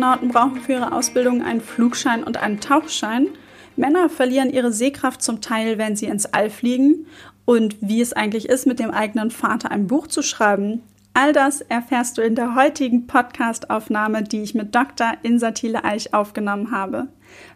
Astronauten brauchen für ihre Ausbildung einen Flugschein und einen Tauchschein. Männer verlieren ihre Sehkraft zum Teil, wenn sie ins All fliegen. Und wie es eigentlich ist, mit dem eigenen Vater ein Buch zu schreiben, all das erfährst du in der heutigen Podcast-Aufnahme, die ich mit Dr. Insatile Eich aufgenommen habe.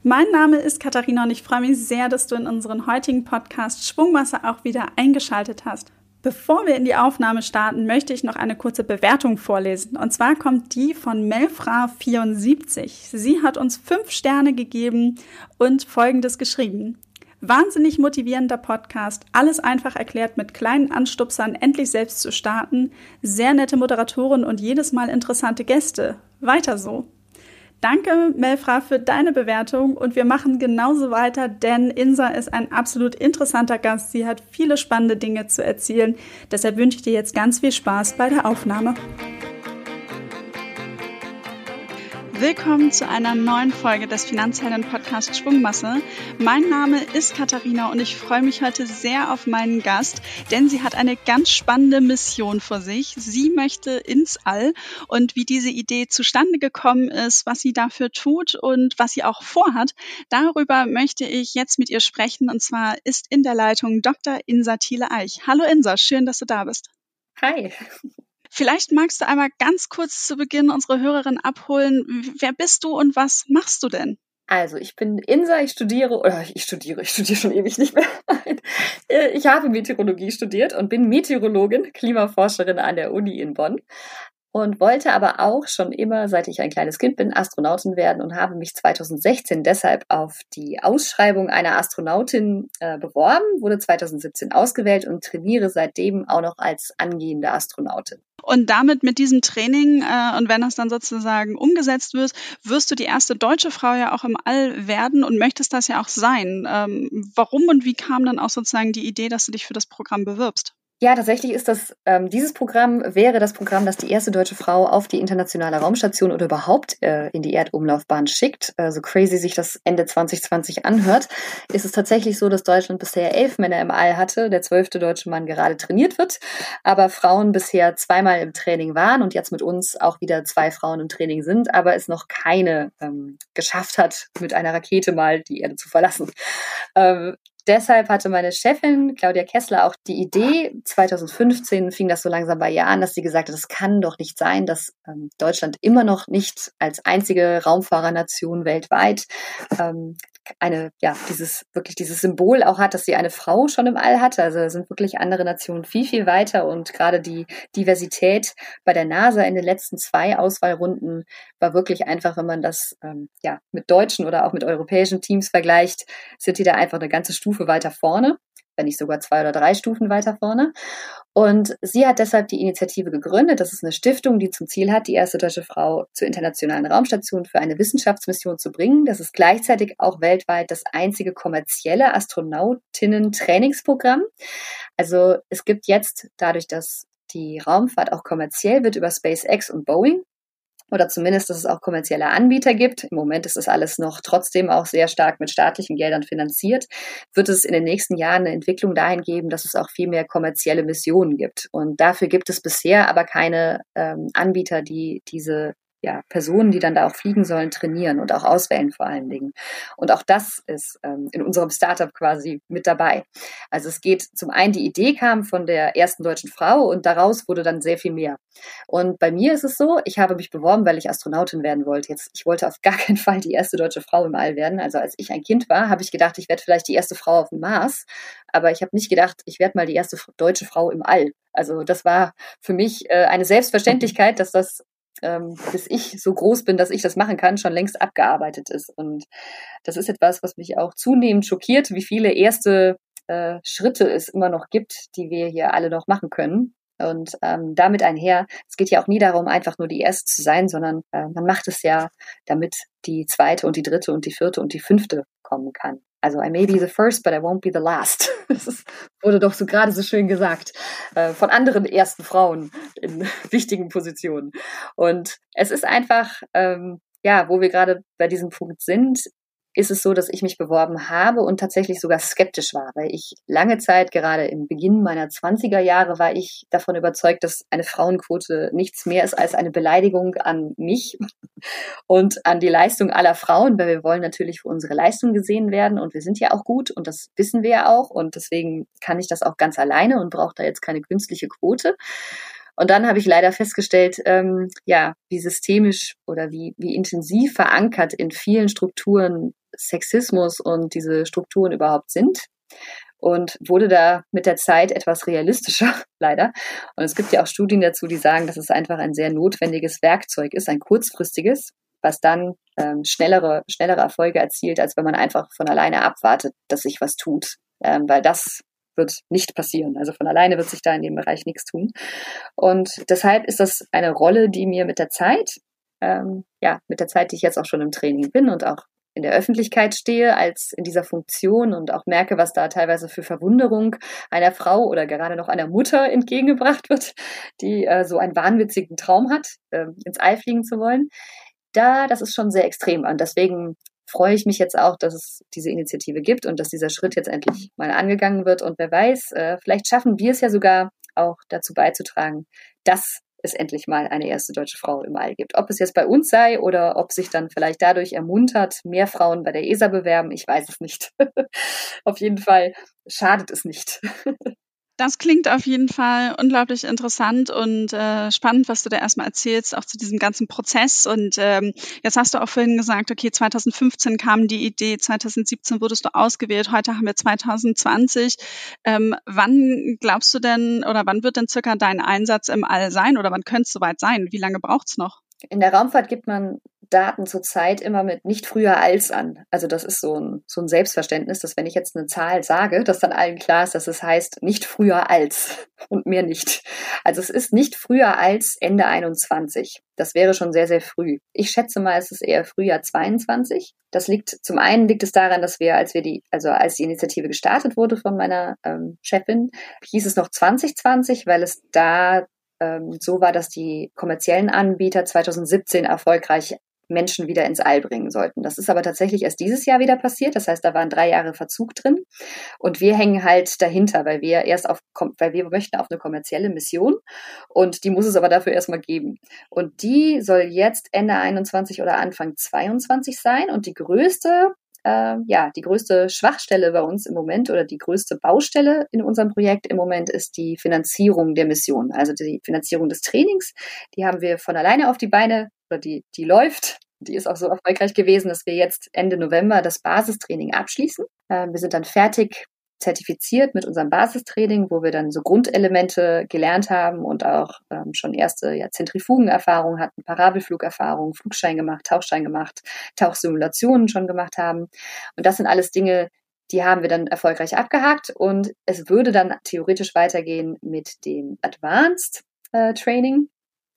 Mein Name ist Katharina und ich freue mich sehr, dass du in unseren heutigen Podcast Schwungmasse auch wieder eingeschaltet hast. Bevor wir in die Aufnahme starten, möchte ich noch eine kurze Bewertung vorlesen. Und zwar kommt die von Melfra74. Sie hat uns fünf Sterne gegeben und Folgendes geschrieben. Wahnsinnig motivierender Podcast, alles einfach erklärt mit kleinen Anstupsern, endlich selbst zu starten, sehr nette Moderatoren und jedes Mal interessante Gäste. Weiter so. Danke, Melfra, für deine Bewertung und wir machen genauso weiter, denn Insa ist ein absolut interessanter Gast. Sie hat viele spannende Dinge zu erzählen. Deshalb wünsche ich dir jetzt ganz viel Spaß bei der Aufnahme. Willkommen zu einer neuen Folge des Finanzhelden Podcast Schwungmasse. Mein Name ist Katharina und ich freue mich heute sehr auf meinen Gast, denn sie hat eine ganz spannende Mission vor sich. Sie möchte ins All und wie diese Idee zustande gekommen ist, was sie dafür tut und was sie auch vorhat, darüber möchte ich jetzt mit ihr sprechen und zwar ist in der Leitung Dr. Insa Thiele-Eich. Hallo Insa, schön, dass du da bist. Hi. Vielleicht magst du einmal ganz kurz zu Beginn unsere Hörerin abholen. Wer bist du und was machst du denn? Also, ich bin Insa, ich studiere, oder ich studiere, ich studiere schon ewig nicht mehr. Äh, ich habe Meteorologie studiert und bin Meteorologin, Klimaforscherin an der Uni in Bonn und wollte aber auch schon immer, seit ich ein kleines Kind bin, Astronautin werden und habe mich 2016 deshalb auf die Ausschreibung einer Astronautin äh, beworben, wurde 2017 ausgewählt und trainiere seitdem auch noch als angehende Astronautin. Und damit mit diesem Training äh, und wenn das dann sozusagen umgesetzt wird, wirst du die erste deutsche Frau ja auch im All werden und möchtest das ja auch sein. Ähm, warum und wie kam dann auch sozusagen die Idee, dass du dich für das Programm bewirbst? Ja, tatsächlich ist das, ähm, dieses Programm wäre das Programm, das die erste deutsche Frau auf die internationale Raumstation oder überhaupt äh, in die Erdumlaufbahn schickt. Äh, so crazy sich das Ende 2020 anhört, ist es tatsächlich so, dass Deutschland bisher elf Männer im All hatte, der zwölfte deutsche Mann gerade trainiert wird, aber Frauen bisher zweimal im Training waren und jetzt mit uns auch wieder zwei Frauen im Training sind, aber es noch keine ähm, geschafft hat, mit einer Rakete mal die Erde zu verlassen. Ähm, deshalb hatte meine Chefin Claudia Kessler auch die Idee, 2015 fing das so langsam bei ihr an, dass sie gesagt hat, es kann doch nicht sein, dass ähm, Deutschland immer noch nicht als einzige Raumfahrernation weltweit ähm, eine, ja, dieses, wirklich dieses Symbol auch hat, dass sie eine Frau schon im All hatte. Also sind wirklich andere Nationen viel, viel weiter und gerade die Diversität bei der NASA in den letzten zwei Auswahlrunden war wirklich einfach, wenn man das ähm, ja mit deutschen oder auch mit europäischen Teams vergleicht, sind die da einfach eine ganze Stufe weiter vorne wenn nicht sogar zwei oder drei Stufen weiter vorne. Und sie hat deshalb die Initiative gegründet. Das ist eine Stiftung, die zum Ziel hat, die erste deutsche Frau zur internationalen Raumstation für eine Wissenschaftsmission zu bringen. Das ist gleichzeitig auch weltweit das einzige kommerzielle Astronautinnen-Trainingsprogramm. Also es gibt jetzt dadurch, dass die Raumfahrt auch kommerziell wird über SpaceX und Boeing, oder zumindest, dass es auch kommerzielle Anbieter gibt. Im Moment ist das alles noch trotzdem auch sehr stark mit staatlichen Geldern finanziert. Wird es in den nächsten Jahren eine Entwicklung dahin geben, dass es auch viel mehr kommerzielle Missionen gibt. Und dafür gibt es bisher aber keine ähm, Anbieter, die diese ja, Personen, die dann da auch fliegen sollen, trainieren und auch auswählen vor allen Dingen. Und auch das ist ähm, in unserem Startup quasi mit dabei. Also es geht zum einen, die Idee kam von der ersten deutschen Frau und daraus wurde dann sehr viel mehr. Und bei mir ist es so, ich habe mich beworben, weil ich Astronautin werden wollte. Jetzt, ich wollte auf gar keinen Fall die erste deutsche Frau im All werden. Also als ich ein Kind war, habe ich gedacht, ich werde vielleicht die erste Frau auf dem Mars. Aber ich habe nicht gedacht, ich werde mal die erste deutsche Frau im All. Also das war für mich äh, eine Selbstverständlichkeit, dass das ähm, bis ich so groß bin, dass ich das machen kann, schon längst abgearbeitet ist. Und das ist etwas, was mich auch zunehmend schockiert, wie viele erste äh, Schritte es immer noch gibt, die wir hier alle noch machen können. Und ähm, damit einher, es geht ja auch nie darum, einfach nur die Erste zu sein, sondern äh, man macht es ja, damit die zweite und die dritte und die vierte und die fünfte kommen kann. Also I may be the first, but I won't be the last. Das wurde doch so gerade so schön gesagt äh, von anderen ersten Frauen in wichtigen Positionen. Und es ist einfach, ähm, ja, wo wir gerade bei diesem Punkt sind, ist es so, dass ich mich beworben habe und tatsächlich sogar skeptisch war, weil ich lange Zeit, gerade im Beginn meiner 20er Jahre, war ich davon überzeugt, dass eine Frauenquote nichts mehr ist als eine Beleidigung an mich und an die Leistung aller Frauen, weil wir wollen natürlich für unsere Leistung gesehen werden und wir sind ja auch gut und das wissen wir ja auch und deswegen kann ich das auch ganz alleine und brauche da jetzt keine künstliche Quote. Und dann habe ich leider festgestellt, ähm, ja, wie systemisch oder wie, wie intensiv verankert in vielen Strukturen Sexismus und diese Strukturen überhaupt sind. Und wurde da mit der Zeit etwas realistischer, leider. Und es gibt ja auch Studien dazu, die sagen, dass es einfach ein sehr notwendiges Werkzeug ist, ein kurzfristiges, was dann ähm, schnellere, schnellere Erfolge erzielt, als wenn man einfach von alleine abwartet, dass sich was tut. Ähm, weil das wird nicht passieren. Also von alleine wird sich da in dem Bereich nichts tun. Und deshalb ist das eine Rolle, die mir mit der Zeit, ähm, ja, mit der Zeit, die ich jetzt auch schon im Training bin und auch in der Öffentlichkeit stehe, als in dieser Funktion und auch merke, was da teilweise für Verwunderung einer Frau oder gerade noch einer Mutter entgegengebracht wird, die äh, so einen wahnwitzigen Traum hat, äh, ins All fliegen zu wollen. Da, das ist schon sehr extrem an. Deswegen freue ich mich jetzt auch, dass es diese Initiative gibt und dass dieser Schritt jetzt endlich mal angegangen wird. Und wer weiß, äh, vielleicht schaffen wir es ja sogar auch dazu beizutragen, dass es endlich mal eine erste deutsche Frau im All gibt. Ob es jetzt bei uns sei oder ob sich dann vielleicht dadurch ermuntert, mehr Frauen bei der ESA bewerben, ich weiß es nicht. Auf jeden Fall schadet es nicht. Das klingt auf jeden Fall unglaublich interessant und äh, spannend, was du da erstmal erzählst, auch zu diesem ganzen Prozess. Und ähm, jetzt hast du auch vorhin gesagt, okay, 2015 kam die Idee, 2017 wurdest du ausgewählt, heute haben wir 2020. Ähm, wann glaubst du denn oder wann wird denn circa dein Einsatz im All sein oder wann könnte es soweit sein? Wie lange braucht's noch? In der Raumfahrt gibt man Daten zurzeit immer mit nicht früher als an. Also das ist so ein, so ein Selbstverständnis, dass wenn ich jetzt eine Zahl sage, dass dann allen klar ist, dass es heißt nicht früher als und mehr nicht. Also es ist nicht früher als Ende 21. Das wäre schon sehr, sehr früh. Ich schätze mal, es ist eher Frühjahr 22. Das liegt, zum einen liegt es daran, dass wir, als wir die, also als die Initiative gestartet wurde von meiner ähm, Chefin, hieß es noch 2020, weil es da ähm, so war, dass die kommerziellen Anbieter 2017 erfolgreich Menschen wieder ins All bringen sollten. Das ist aber tatsächlich erst dieses Jahr wieder passiert. Das heißt, da waren drei Jahre Verzug drin. Und wir hängen halt dahinter, weil wir erst auf, weil wir möchten auf eine kommerzielle Mission. Und die muss es aber dafür erstmal geben. Und die soll jetzt Ende 21 oder Anfang 22 sein. Und die größte äh, ja, die größte Schwachstelle bei uns im Moment oder die größte Baustelle in unserem Projekt im Moment ist die Finanzierung der Mission, also die Finanzierung des Trainings. Die haben wir von alleine auf die Beine oder die, die läuft. Die ist auch so erfolgreich gewesen, dass wir jetzt Ende November das Basistraining abschließen. Äh, wir sind dann fertig zertifiziert mit unserem Basistraining, wo wir dann so Grundelemente gelernt haben und auch ähm, schon erste ja, Zentrifugenerfahrungen hatten, Parabelflugerfahrungen, Flugschein gemacht, Tauchschein gemacht, Tauchsimulationen schon gemacht haben. Und das sind alles Dinge, die haben wir dann erfolgreich abgehakt und es würde dann theoretisch weitergehen mit dem Advanced äh, Training.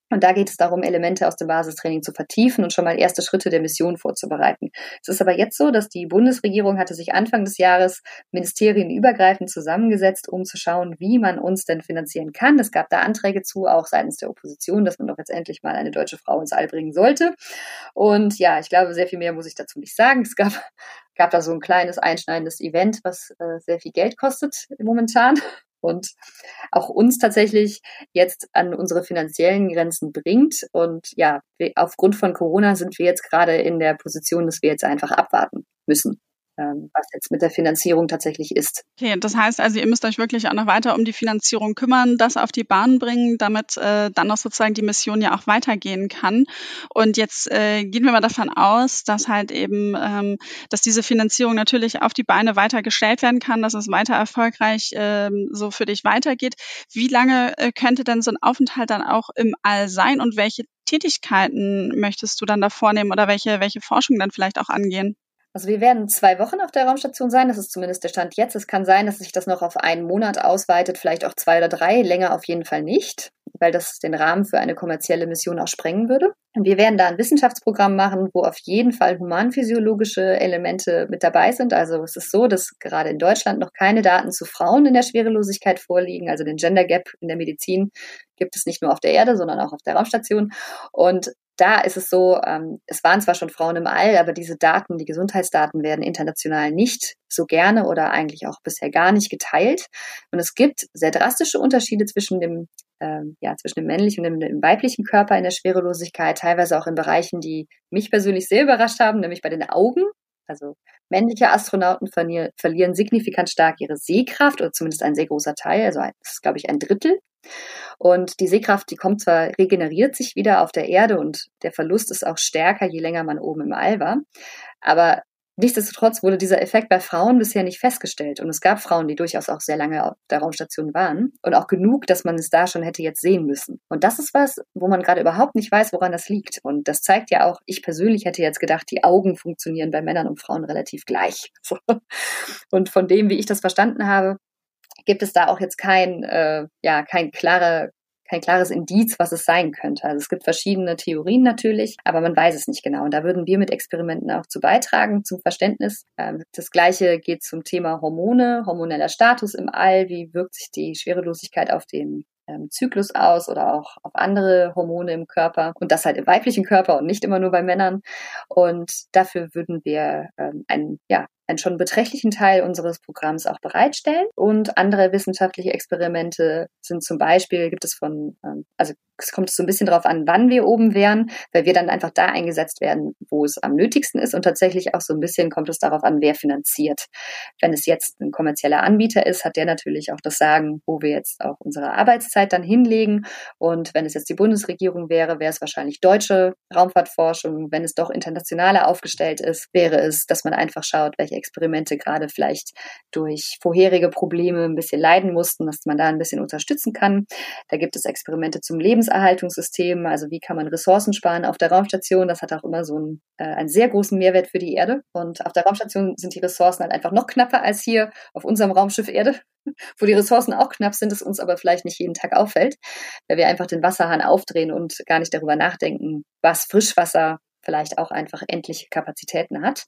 Und da geht es darum, Elemente aus dem Basistraining zu vertiefen und schon mal erste Schritte der Mission vorzubereiten. Es ist aber jetzt so, dass die Bundesregierung hatte sich Anfang des Jahres ministerienübergreifend zusammengesetzt, um zu schauen, wie man uns denn finanzieren kann. Es gab da Anträge zu, auch seitens der Opposition, dass man doch jetzt endlich mal eine deutsche Frau ins All bringen sollte. Und ja, ich glaube, sehr viel mehr muss ich dazu nicht sagen. Es gab, gab da so ein kleines einschneidendes Event, was äh, sehr viel Geld kostet momentan und auch uns tatsächlich jetzt an unsere finanziellen Grenzen bringt. Und ja, aufgrund von Corona sind wir jetzt gerade in der Position, dass wir jetzt einfach abwarten müssen was jetzt mit der Finanzierung tatsächlich ist. Okay, das heißt also, ihr müsst euch wirklich auch noch weiter um die Finanzierung kümmern, das auf die Bahn bringen, damit äh, dann noch sozusagen die Mission ja auch weitergehen kann. Und jetzt äh, gehen wir mal davon aus, dass halt eben, ähm, dass diese Finanzierung natürlich auf die Beine weitergestellt werden kann, dass es weiter erfolgreich ähm, so für dich weitergeht. Wie lange äh, könnte denn so ein Aufenthalt dann auch im All sein und welche Tätigkeiten möchtest du dann da vornehmen oder welche, welche Forschung dann vielleicht auch angehen? Also wir werden zwei Wochen auf der Raumstation sein, das ist zumindest der Stand jetzt. Es kann sein, dass sich das noch auf einen Monat ausweitet, vielleicht auch zwei oder drei, länger auf jeden Fall nicht. weil das den Rahmen für eine kommerzielle Mission auch sprengen würde. Wir werden da ein Wissenschaftsprogramm machen, wo auf jeden Fall humanphysiologische Elemente mit dabei sind. Also es ist so, dass gerade in Deutschland noch keine Daten zu Frauen in der Schwerelosigkeit vorliegen. Also den Gender Gap in der Medizin gibt es nicht nur auf der Erde, sondern auch auf der Raumstation. Und da ist es so, ähm, es waren zwar schon Frauen im All, aber diese Daten, die Gesundheitsdaten werden international nicht so gerne oder eigentlich auch bisher gar nicht geteilt. Und es gibt sehr drastische Unterschiede zwischen dem ähm, ja, zwischen dem männlichen und dem, dem, weiblichen Körper in der Schwerelosigkeit, teilweise auch in Bereichen, die mich persönlich sehr überrascht haben, nämlich bei den Augen. Also männliche Astronauten verlieren, signifikant stark ihre Sehkraft oder zumindest ein sehr großer Teil, also das ist, glaube ich, ein Drittel. Und die Sehkraft, die kommt zwar, regeneriert sich wieder auf der Erde und der Verlust ist auch stärker, je länger man oben im All war. Aber Nichtsdestotrotz wurde dieser Effekt bei Frauen bisher nicht festgestellt. Und es gab Frauen, die durchaus auch sehr lange auf der Raumstation waren. Und auch genug, dass man es da schon hätte jetzt sehen müssen. Und das ist was, wo man gerade überhaupt nicht weiß, woran das liegt. Und das zeigt ja auch, ich persönlich hätte jetzt gedacht, die Augen funktionieren bei Männern und Frauen relativ gleich. Und von dem, wie ich das verstanden habe, gibt es da auch jetzt kein, äh, ja, kein klarer kein klares Indiz, was es sein könnte. Also es gibt verschiedene Theorien natürlich, aber man weiß es nicht genau. Und da würden wir mit Experimenten auch zu beitragen, zum Verständnis. Ähm, das Gleiche geht zum Thema Hormone, hormoneller Status im All. Wie wirkt sich die Schwerelosigkeit auf den ähm, Zyklus aus oder auch auf andere Hormone im Körper und das halt im weiblichen Körper und nicht immer nur bei Männern. Und dafür würden wir ähm, ein, ja, einen schon beträchtlichen Teil unseres Programms auch bereitstellen. Und andere wissenschaftliche Experimente sind zum Beispiel, gibt es von, ähm, also es kommt so ein bisschen darauf an, wann wir oben wären, weil wir dann einfach da eingesetzt werden, wo es am nötigsten ist. Und tatsächlich auch so ein bisschen kommt es darauf an, wer finanziert. Wenn es jetzt ein kommerzieller Anbieter ist, hat der natürlich auch das Sagen, wo wir jetzt auch unsere Arbeitszeit dann hinlegen. Und wenn es jetzt die Bundesregierung wäre, wäre es wahrscheinlich deutsche Raumfahrtforschung. Wenn es doch internationaler aufgestellt ist, wäre es, dass man einfach schaut, welche Experimente gerade vielleicht durch vorherige Probleme ein bisschen leiden mussten, dass man da ein bisschen unterstützen kann. Da gibt es Experimente zum Lebenserhaltungssystem, also wie kann man Ressourcen sparen auf der Raumstation. Das hat auch immer so einen, äh, einen sehr großen Mehrwert für die Erde. Und auf der Raumstation sind die Ressourcen halt einfach noch knapper als hier auf unserem Raumschiff Erde wo die Ressourcen auch knapp sind, es uns aber vielleicht nicht jeden Tag auffällt, weil wir einfach den Wasserhahn aufdrehen und gar nicht darüber nachdenken, was Frischwasser vielleicht auch einfach endliche Kapazitäten hat.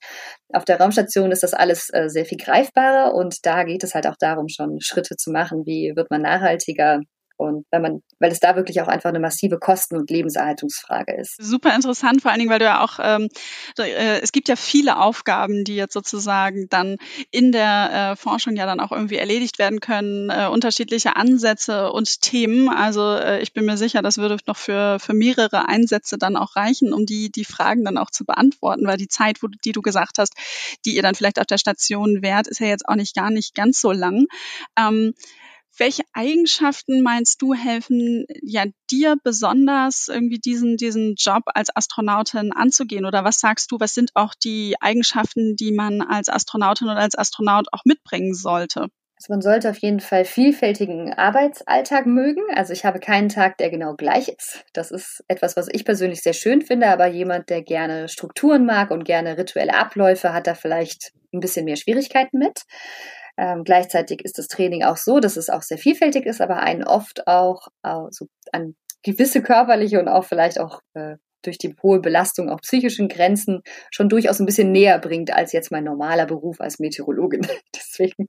Auf der Raumstation ist das alles äh, sehr viel greifbarer und da geht es halt auch darum, schon Schritte zu machen, wie wird man nachhaltiger, und wenn man, weil es da wirklich auch einfach eine massive Kosten- und Lebenserhaltungsfrage ist. Super interessant, vor allen Dingen, weil du ja auch, ähm, äh, es gibt ja viele Aufgaben, die jetzt sozusagen dann in der äh, Forschung ja dann auch irgendwie erledigt werden können, äh, unterschiedliche Ansätze und Themen. Also äh, ich bin mir sicher, das würde noch für, für mehrere Einsätze dann auch reichen, um die, die Fragen dann auch zu beantworten, weil die Zeit, wo, die du gesagt hast, die ihr dann vielleicht auf der Station wärt, ist ja jetzt auch nicht gar nicht ganz so lang. Ähm, welche Eigenschaften meinst du helfen ja dir besonders irgendwie diesen, diesen Job als Astronautin anzugehen? Oder was sagst du, was sind auch die Eigenschaften, die man als Astronautin oder als Astronaut auch mitbringen sollte? Also man sollte auf jeden Fall vielfältigen Arbeitsalltag mögen. Also ich habe keinen Tag, der genau gleich ist. Das ist etwas, was ich persönlich sehr schön finde, aber jemand, der gerne Strukturen mag und gerne rituelle Abläufe, hat da vielleicht ein bisschen mehr Schwierigkeiten mit. Ähm, gleichzeitig ist das Training auch so, dass es auch sehr vielfältig ist, aber einen oft auch also an gewisse körperliche und auch vielleicht auch äh, durch die hohe Belastung auch psychischen Grenzen schon durchaus ein bisschen näher bringt als jetzt mein normaler Beruf als Meteorologin. Deswegen,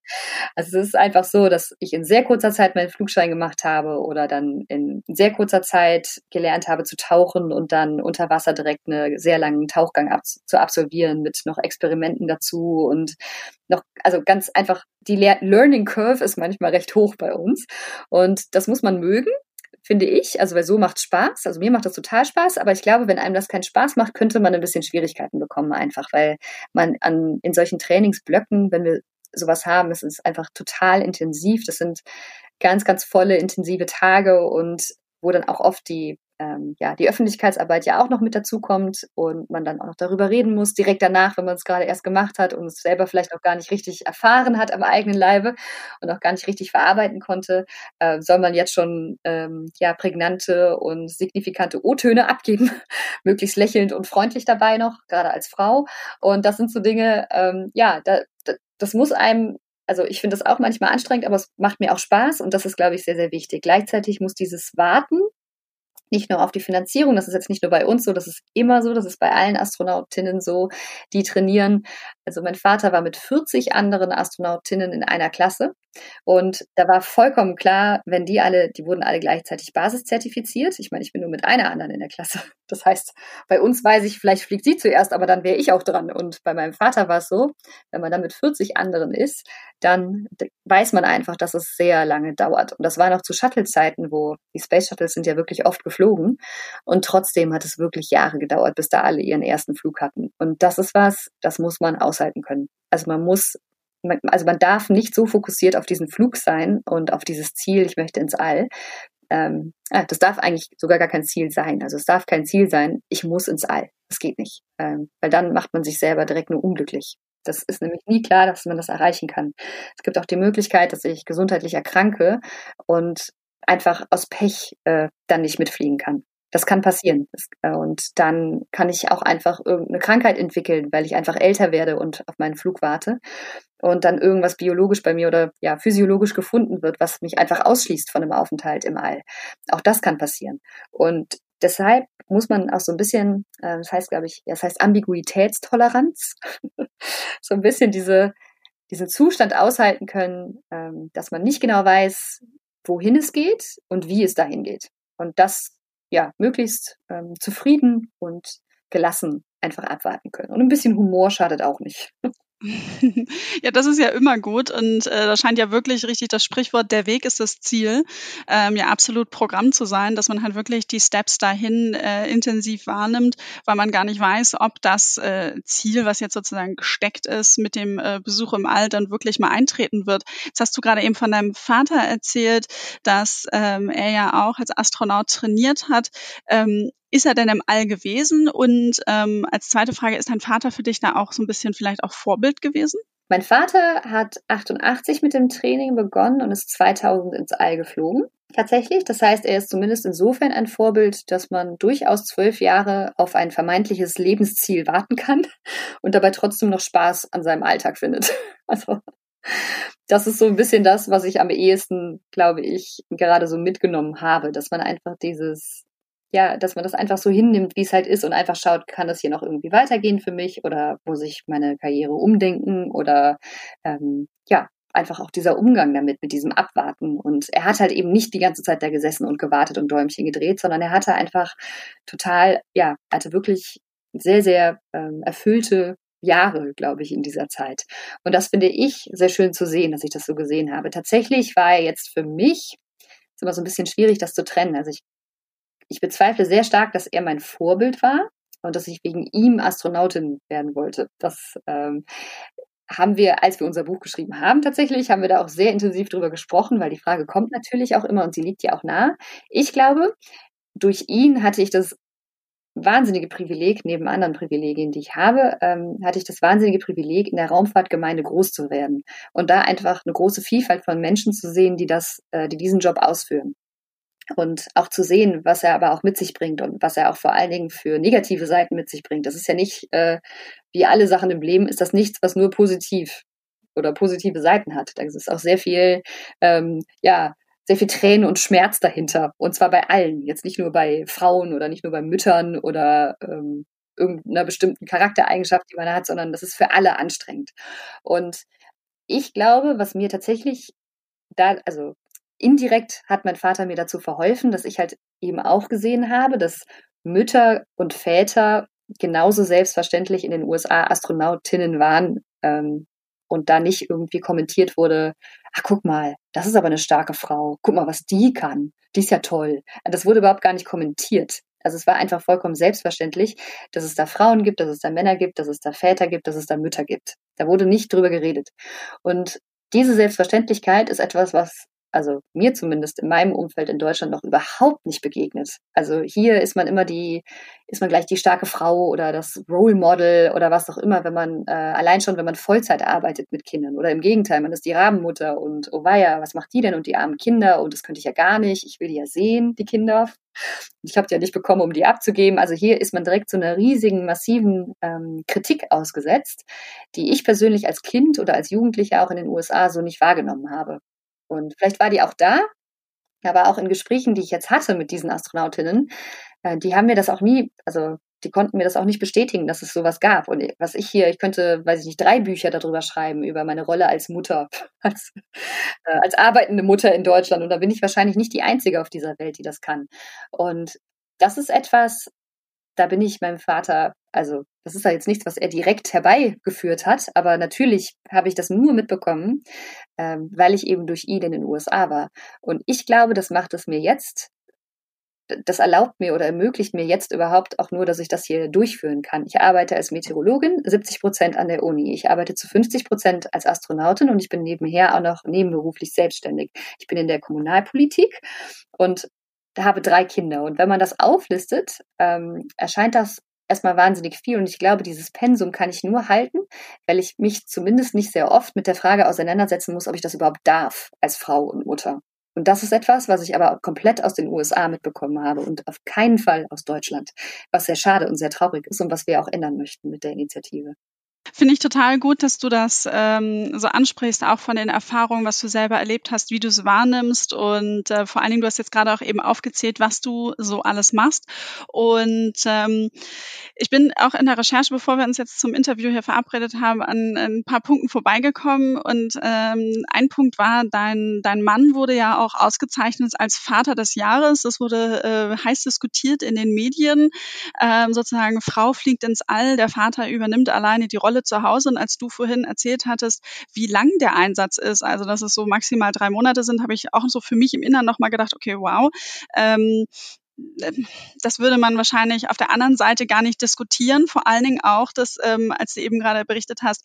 also es ist einfach so, dass ich in sehr kurzer Zeit meinen Flugschein gemacht habe oder dann in sehr kurzer Zeit gelernt habe zu tauchen und dann unter Wasser direkt einen sehr langen Tauchgang ab zu absolvieren mit noch Experimenten dazu und noch, also ganz einfach, die Learning Curve ist manchmal recht hoch bei uns und das muss man mögen finde ich. Also weil so macht Spaß. Also mir macht das total Spaß, aber ich glaube, wenn einem das keinen Spaß macht, könnte man ein bisschen Schwierigkeiten bekommen einfach, weil man an in solchen Trainingsblöcken, wenn wir sowas haben, es ist einfach total intensiv. Das sind ganz, ganz volle, intensive Tage und wo dann auch oft die ähm, ja, die Öffentlichkeitsarbeit ja auch noch mit dazu kommt und man dann auch noch darüber reden muss, direkt danach, wenn man es gerade erst gemacht hat und es selber vielleicht auch gar nicht richtig erfahren hat am eigenen Leibe und auch gar nicht richtig verarbeiten konnte, äh, soll man jetzt schon ähm, ja, prägnante und signifikante O-Töne abgeben, möglichst lächelnd und freundlich dabei noch, gerade als Frau. Und das sind so Dinge, ähm, ja, da, da, das muss einem also ich finde das auch manchmal anstrengend, aber es macht mir auch Spaß und das ist, glaube ich, sehr, sehr wichtig. Gleichzeitig muss dieses Warten nicht nur auf die Finanzierung, das ist jetzt nicht nur bei uns so, das ist immer so, das ist bei allen Astronautinnen so, die trainieren. Also mein Vater war mit 40 anderen Astronautinnen in einer Klasse und da war vollkommen klar, wenn die alle, die wurden alle gleichzeitig basiszertifiziert. Ich meine, ich bin nur mit einer anderen in der Klasse. Das heißt, bei uns weiß ich, vielleicht fliegt sie zuerst, aber dann wäre ich auch dran. Und bei meinem Vater war es so, wenn man dann mit 40 anderen ist, dann weiß man einfach, dass es sehr lange dauert. Und das war noch zu Shuttle-Zeiten, wo die Space Shuttles sind ja wirklich oft geflogen. Und trotzdem hat es wirklich Jahre gedauert, bis da alle ihren ersten Flug hatten. Und das ist was, das muss man aushalten können. Also man muss also man darf nicht so fokussiert auf diesen Flug sein und auf dieses Ziel, ich möchte ins All. Ähm, ah, das darf eigentlich sogar gar kein Ziel sein. Also es darf kein Ziel sein, ich muss ins All. Das geht nicht. Ähm, weil dann macht man sich selber direkt nur unglücklich. Das ist nämlich nie klar, dass man das erreichen kann. Es gibt auch die Möglichkeit, dass ich gesundheitlich erkranke und einfach aus Pech äh, dann nicht mitfliegen kann. Das kann passieren. Äh, und dann kann ich auch einfach irgendeine Krankheit entwickeln, weil ich einfach älter werde und auf meinen Flug warte. Und dann irgendwas biologisch bei mir oder ja, physiologisch gefunden wird, was mich einfach ausschließt von einem Aufenthalt im All. Auch das kann passieren. Und deshalb muss man auch so ein bisschen, äh, das heißt, glaube ich, das heißt Ambiguitätstoleranz, so ein bisschen diese, diesen Zustand aushalten können, ähm, dass man nicht genau weiß, wohin es geht und wie es dahin geht. Und das ja, möglichst ähm, zufrieden und gelassen einfach abwarten können. Und ein bisschen Humor schadet auch nicht. Ja, das ist ja immer gut und äh, da scheint ja wirklich richtig das Sprichwort, der Weg ist das Ziel, ähm, ja absolut Programm zu sein, dass man halt wirklich die Steps dahin äh, intensiv wahrnimmt, weil man gar nicht weiß, ob das äh, Ziel, was jetzt sozusagen gesteckt ist, mit dem äh, Besuch im All dann wirklich mal eintreten wird. Jetzt hast du gerade eben von deinem Vater erzählt, dass ähm, er ja auch als Astronaut trainiert hat. Ähm, ist er denn im All gewesen? Und ähm, als zweite Frage, ist dein Vater für dich da auch so ein bisschen vielleicht auch Vorbild gewesen? Mein Vater hat 88 mit dem Training begonnen und ist 2000 ins All geflogen. Tatsächlich. Das heißt, er ist zumindest insofern ein Vorbild, dass man durchaus zwölf Jahre auf ein vermeintliches Lebensziel warten kann und dabei trotzdem noch Spaß an seinem Alltag findet. Also, das ist so ein bisschen das, was ich am ehesten, glaube ich, gerade so mitgenommen habe, dass man einfach dieses ja, dass man das einfach so hinnimmt, wie es halt ist und einfach schaut, kann das hier noch irgendwie weitergehen für mich oder muss ich meine Karriere umdenken oder ähm, ja, einfach auch dieser Umgang damit, mit diesem Abwarten. Und er hat halt eben nicht die ganze Zeit da gesessen und gewartet und Däumchen gedreht, sondern er hatte einfach total, ja, hatte wirklich sehr, sehr ähm, erfüllte Jahre, glaube ich, in dieser Zeit. Und das finde ich sehr schön zu sehen, dass ich das so gesehen habe. Tatsächlich war er jetzt für mich, ist immer so ein bisschen schwierig, das zu trennen. Also ich ich bezweifle sehr stark, dass er mein Vorbild war und dass ich wegen ihm Astronautin werden wollte. Das ähm, haben wir, als wir unser Buch geschrieben haben, tatsächlich, haben wir da auch sehr intensiv drüber gesprochen, weil die Frage kommt natürlich auch immer und sie liegt ja auch nah. Ich glaube, durch ihn hatte ich das wahnsinnige Privileg, neben anderen Privilegien, die ich habe, ähm, hatte ich das wahnsinnige Privileg, in der Raumfahrtgemeinde groß zu werden und da einfach eine große Vielfalt von Menschen zu sehen, die das, äh, die diesen Job ausführen und auch zu sehen, was er aber auch mit sich bringt und was er auch vor allen Dingen für negative Seiten mit sich bringt. Das ist ja nicht, äh, wie alle Sachen im Leben, ist das nichts, was nur positiv oder positive Seiten hat. Da ist auch sehr viel, ähm, ja, sehr viel Tränen und Schmerz dahinter. Und zwar bei allen. Jetzt nicht nur bei Frauen oder nicht nur bei Müttern oder ähm, irgendeiner bestimmten Charaktereigenschaft, die man hat, sondern das ist für alle anstrengend. Und ich glaube, was mir tatsächlich da, also indirekt hat mein Vater mir dazu verholfen, dass ich halt eben auch gesehen habe, dass Mütter und Väter genauso selbstverständlich in den USA Astronautinnen waren ähm, und da nicht irgendwie kommentiert wurde, ach guck mal, das ist aber eine starke Frau, guck mal, was die kann, die ist ja toll. Das wurde überhaupt gar nicht kommentiert. Also es war einfach vollkommen selbstverständlich, dass es da Frauen gibt, dass es da Männer gibt, dass es da Väter gibt, dass es da Mütter gibt. Da wurde nicht drüber geredet. Und diese Selbstverständlichkeit ist etwas, was also mir zumindest in meinem Umfeld in Deutschland noch überhaupt nicht begegnet. Also hier ist man immer die, ist man gleich die starke Frau oder das Role Model oder was auch immer, wenn man äh, allein schon, wenn man Vollzeit arbeitet mit Kindern oder im Gegenteil, man ist die Rabenmutter und oh weia, was macht die denn und die armen Kinder und das könnte ich ja gar nicht, ich will die ja sehen, die Kinder Ich habe die ja nicht bekommen, um die abzugeben. Also hier ist man direkt zu einer riesigen, massiven ähm, Kritik ausgesetzt, die ich persönlich als Kind oder als Jugendlicher auch in den USA so nicht wahrgenommen habe. Und vielleicht war die auch da, aber auch in Gesprächen, die ich jetzt hatte mit diesen Astronautinnen, äh, die haben mir das auch nie, also die konnten mir das auch nicht bestätigen, dass es sowas gab. Und was ich hier, ich könnte, weiß ich nicht, drei Bücher darüber schreiben, über meine Rolle als Mutter, als, äh, als arbeitende Mutter in Deutschland. Und da bin ich wahrscheinlich nicht die Einzige auf dieser Welt, die das kann. Und das ist etwas, da bin ich meinem Vater, also das ist ja jetzt nichts, was er direkt herbeigeführt hat, aber natürlich habe ich das nur mitbekommen, ähm, weil ich eben durch ihn in den USA war. Und ich glaube, das macht es mir jetzt das erlaubt mir oder ermöglicht mir jetzt überhaupt auch nur, dass ich das hier durchführen kann. Ich arbeite als Meteorologin, 70 Prozent an der Uni. Ich arbeite zu 50 Prozent als Astronautin und ich bin nebenher auch noch nebenberuflich selbstständig. Ich bin in der Kommunalpolitik und habe drei Kinder. Und wenn man das auflistet, ähm, erscheint das erstmal wahnsinnig viel. Und ich glaube, dieses Pensum kann ich nur halten, weil ich mich zumindest nicht sehr oft mit der Frage auseinandersetzen muss, ob ich das überhaupt darf als Frau und Mutter. Und das ist etwas, was ich aber komplett aus den USA mitbekommen habe und auf keinen Fall aus Deutschland, was sehr schade und sehr traurig ist und was wir auch ändern möchten mit der Initiative. Finde ich total gut, dass du das ähm, so ansprichst, auch von den Erfahrungen, was du selber erlebt hast, wie du es wahrnimmst und äh, vor allen Dingen, du hast jetzt gerade auch eben aufgezählt, was du so alles machst. Und ähm, ich bin auch in der Recherche, bevor wir uns jetzt zum Interview hier verabredet haben, an, ein paar Punkten vorbeigekommen. Und ähm, ein Punkt war, dein, dein Mann wurde ja auch ausgezeichnet als Vater des Jahres. Das wurde äh, heiß diskutiert in den Medien. Ähm, sozusagen, Frau fliegt ins All, der Vater übernimmt alleine die Rolle Rolle zu Hause. Und als du vorhin erzählt hattest, wie lang der Einsatz ist, also dass es so maximal drei Monate sind, habe ich auch so für mich im Inneren nochmal gedacht, okay, wow. Ähm, das würde man wahrscheinlich auf der anderen Seite gar nicht diskutieren. Vor allen Dingen auch, dass, ähm, als du eben gerade berichtet hast,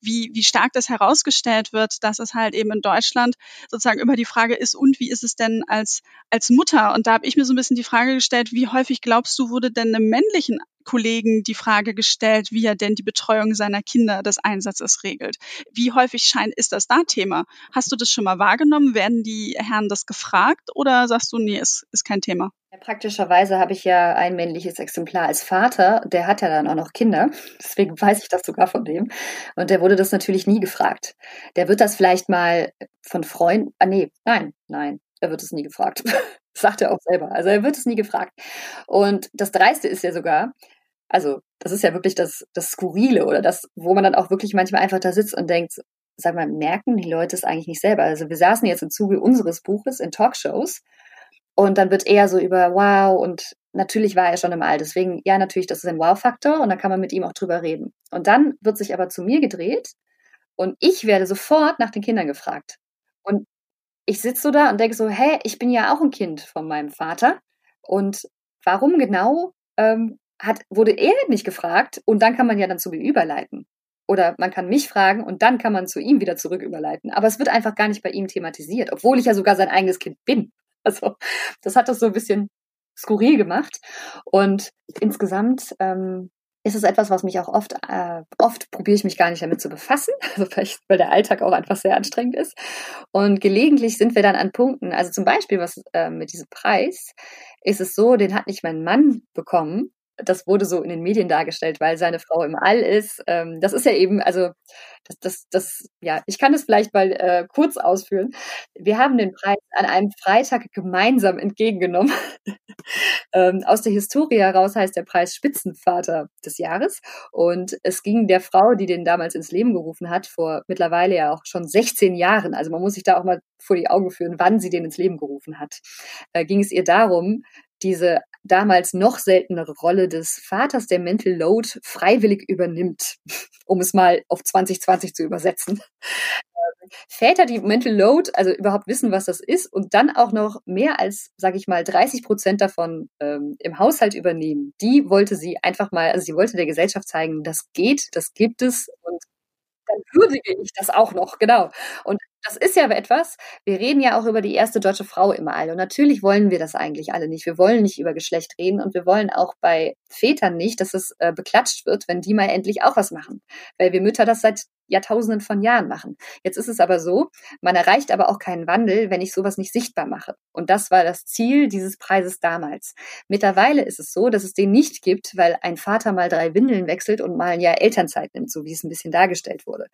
wie, wie stark das herausgestellt wird, dass es halt eben in Deutschland sozusagen über die Frage ist, und wie ist es denn als, als Mutter? Und da habe ich mir so ein bisschen die Frage gestellt, wie häufig glaubst du, wurde denn einem männlichen Kollegen die Frage gestellt, wie er denn die Betreuung seiner Kinder des Einsatzes regelt. Wie häufig scheint, ist das da Thema? Hast du das schon mal wahrgenommen? Werden die Herren das gefragt oder sagst du, nee, ist, ist kein Thema? Praktischerweise habe ich ja ein männliches Exemplar als Vater, der hat ja dann auch noch Kinder, deswegen weiß ich das sogar von dem. Und der wurde das natürlich nie gefragt. Der wird das vielleicht mal von Freunden, ah nee, nein, nein, er wird es nie gefragt. sagt er auch selber. Also er wird es nie gefragt. Und das Dreiste ist ja sogar, also das ist ja wirklich das, das Skurrile oder das, wo man dann auch wirklich manchmal einfach da sitzt und denkt, sag mal, merken die Leute es eigentlich nicht selber? Also wir saßen jetzt im Zuge unseres Buches in Talkshows und dann wird eher so über Wow und natürlich war er schon im All. Deswegen, ja, natürlich, das ist ein Wow-Faktor und da kann man mit ihm auch drüber reden. Und dann wird sich aber zu mir gedreht und ich werde sofort nach den Kindern gefragt. Und ich sitze so da und denke so, hä, ich bin ja auch ein Kind von meinem Vater. Und warum genau ähm, hat, wurde er nicht gefragt und dann kann man ja dann zu mir überleiten. Oder man kann mich fragen und dann kann man zu ihm wieder zurück überleiten. Aber es wird einfach gar nicht bei ihm thematisiert, obwohl ich ja sogar sein eigenes Kind bin. Also das hat das so ein bisschen skurril gemacht. Und insgesamt ähm, ist es etwas, was mich auch oft, äh, oft probiere ich mich gar nicht damit zu befassen, also vielleicht, weil der Alltag auch einfach sehr anstrengend ist. Und gelegentlich sind wir dann an Punkten, also zum Beispiel was äh, mit diesem Preis, ist es so, den hat nicht mein Mann bekommen, das wurde so in den Medien dargestellt, weil seine Frau im All ist. Ähm, das ist ja eben, also das, das, das, ja, ich kann das vielleicht mal äh, kurz ausführen. Wir haben den Preis an einem Freitag gemeinsam entgegengenommen. ähm, aus der Historie heraus heißt der Preis Spitzenvater des Jahres. Und es ging der Frau, die den damals ins Leben gerufen hat, vor mittlerweile ja auch schon 16 Jahren, also man muss sich da auch mal vor die Augen führen, wann sie den ins Leben gerufen hat, äh, ging es ihr darum, diese damals noch seltenere Rolle des Vaters, der Mental Load freiwillig übernimmt, um es mal auf 2020 zu übersetzen. Ähm, Väter, die Mental Load, also überhaupt wissen, was das ist und dann auch noch mehr als, sage ich mal, 30 Prozent davon ähm, im Haushalt übernehmen, die wollte sie einfach mal, also sie wollte der Gesellschaft zeigen, das geht, das gibt es dann würdige ich das auch noch, genau. Und das ist ja etwas, wir reden ja auch über die erste deutsche Frau im All. Und natürlich wollen wir das eigentlich alle nicht. Wir wollen nicht über Geschlecht reden und wir wollen auch bei Vätern nicht, dass es äh, beklatscht wird, wenn die mal endlich auch was machen. Weil wir Mütter das seit Jahrtausenden von Jahren machen. Jetzt ist es aber so, man erreicht aber auch keinen Wandel, wenn ich sowas nicht sichtbar mache. Und das war das Ziel dieses Preises damals. Mittlerweile ist es so, dass es den nicht gibt, weil ein Vater mal drei Windeln wechselt und mal ein Jahr Elternzeit nimmt, so wie es ein bisschen dargestellt wurde.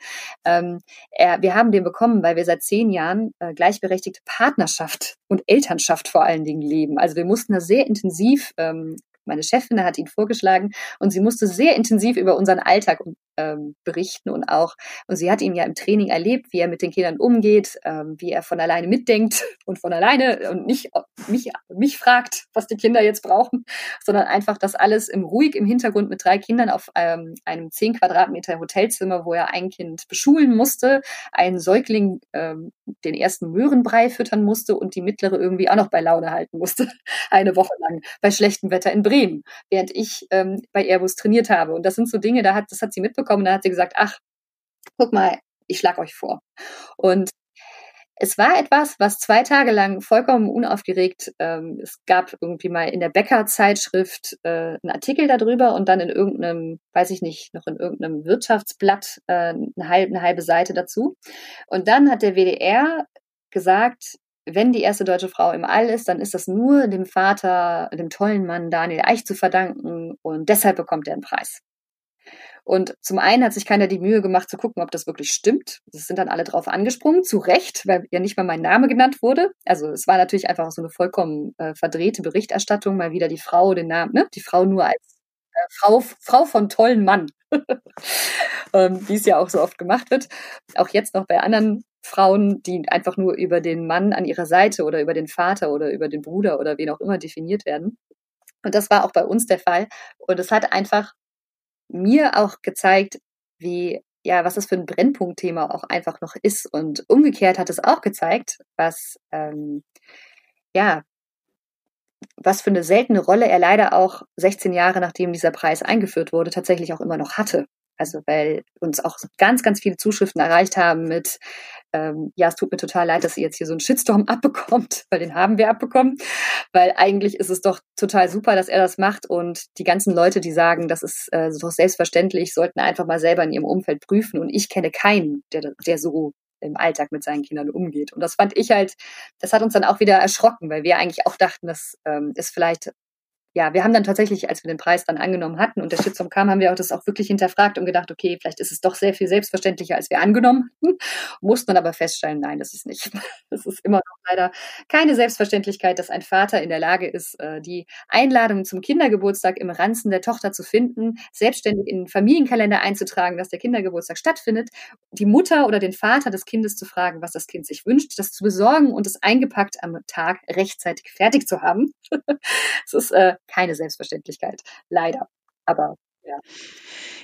Ähm, er, wir haben den bekommen, weil wir seit zehn Jahren äh, gleichberechtigte Partnerschaft und Elternschaft vor allen Dingen leben. Also wir mussten da sehr intensiv ähm, meine Chefin hat ihn vorgeschlagen und sie musste sehr intensiv über unseren Alltag ähm, berichten und auch, und sie hat ihn ja im Training erlebt, wie er mit den Kindern umgeht, ähm, wie er von alleine mitdenkt und von alleine und nicht mich, mich fragt, was die Kinder jetzt brauchen, sondern einfach das alles im ruhig im Hintergrund mit drei Kindern auf ähm, einem zehn Quadratmeter Hotelzimmer, wo er ein Kind beschulen musste, einen Säugling ähm, den ersten Möhrenbrei füttern musste und die mittlere irgendwie auch noch bei Laune halten musste, eine Woche lang bei schlechtem Wetter in Bremen, während ich ähm, bei Airbus trainiert habe. Und das sind so Dinge, da hat, das hat sie mitbekommen bekommen. Da hat sie gesagt, ach, guck mal, ich schlag euch vor. Und es war etwas, was zwei Tage lang vollkommen unaufgeregt, ähm, es gab irgendwie mal in der Bäcker-Zeitschrift äh, einen Artikel darüber und dann in irgendeinem, weiß ich nicht, noch in irgendeinem Wirtschaftsblatt äh, eine, halbe, eine halbe Seite dazu. Und dann hat der WDR gesagt, wenn die erste deutsche Frau im All ist, dann ist das nur dem Vater, dem tollen Mann Daniel Eich zu verdanken und deshalb bekommt er einen Preis. Und zum einen hat sich keiner die Mühe gemacht zu gucken, ob das wirklich stimmt. Es sind dann alle drauf angesprungen, zu Recht, weil ja nicht mal mein Name genannt wurde. Also es war natürlich einfach so eine vollkommen äh, verdrehte Berichterstattung, mal wieder die Frau, den Namen, ne? Die Frau nur als äh, Frau, Frau von tollen Mann, ähm, wie es ja auch so oft gemacht wird. Auch jetzt noch bei anderen Frauen, die einfach nur über den Mann an ihrer Seite oder über den Vater oder über den Bruder oder wen auch immer definiert werden. Und das war auch bei uns der Fall. Und es hat einfach mir auch gezeigt, wie ja, was das für ein Brennpunktthema auch einfach noch ist. Und umgekehrt hat es auch gezeigt, was ähm, ja, was für eine seltene Rolle er leider auch 16 Jahre nachdem dieser Preis eingeführt wurde, tatsächlich auch immer noch hatte. Also weil uns auch ganz, ganz viele Zuschriften erreicht haben mit, ähm, ja, es tut mir total leid, dass ihr jetzt hier so einen Shitstorm abbekommt, weil den haben wir abbekommen. Weil eigentlich ist es doch total super, dass er das macht und die ganzen Leute, die sagen, das ist äh, doch selbstverständlich, sollten einfach mal selber in ihrem Umfeld prüfen. Und ich kenne keinen, der, der so im Alltag mit seinen Kindern umgeht. Und das fand ich halt, das hat uns dann auch wieder erschrocken, weil wir eigentlich auch dachten, das ähm, ist vielleicht ja, wir haben dann tatsächlich, als wir den Preis dann angenommen hatten und der Shitstorm kam, haben wir auch das auch wirklich hinterfragt und gedacht, okay, vielleicht ist es doch sehr viel selbstverständlicher, als wir angenommen hatten. Mussten dann aber feststellen, nein, das ist nicht. Das ist immer noch leider keine Selbstverständlichkeit, dass ein Vater in der Lage ist, äh, die Einladung zum Kindergeburtstag im Ranzen der Tochter zu finden, selbstständig in den Familienkalender einzutragen, dass der Kindergeburtstag stattfindet, die Mutter oder den Vater des Kindes zu fragen, was das Kind sich wünscht, das zu besorgen und es eingepackt am Tag rechtzeitig fertig zu haben. Es ist äh, keine Selbstverständlichkeit, leider. Aber ja.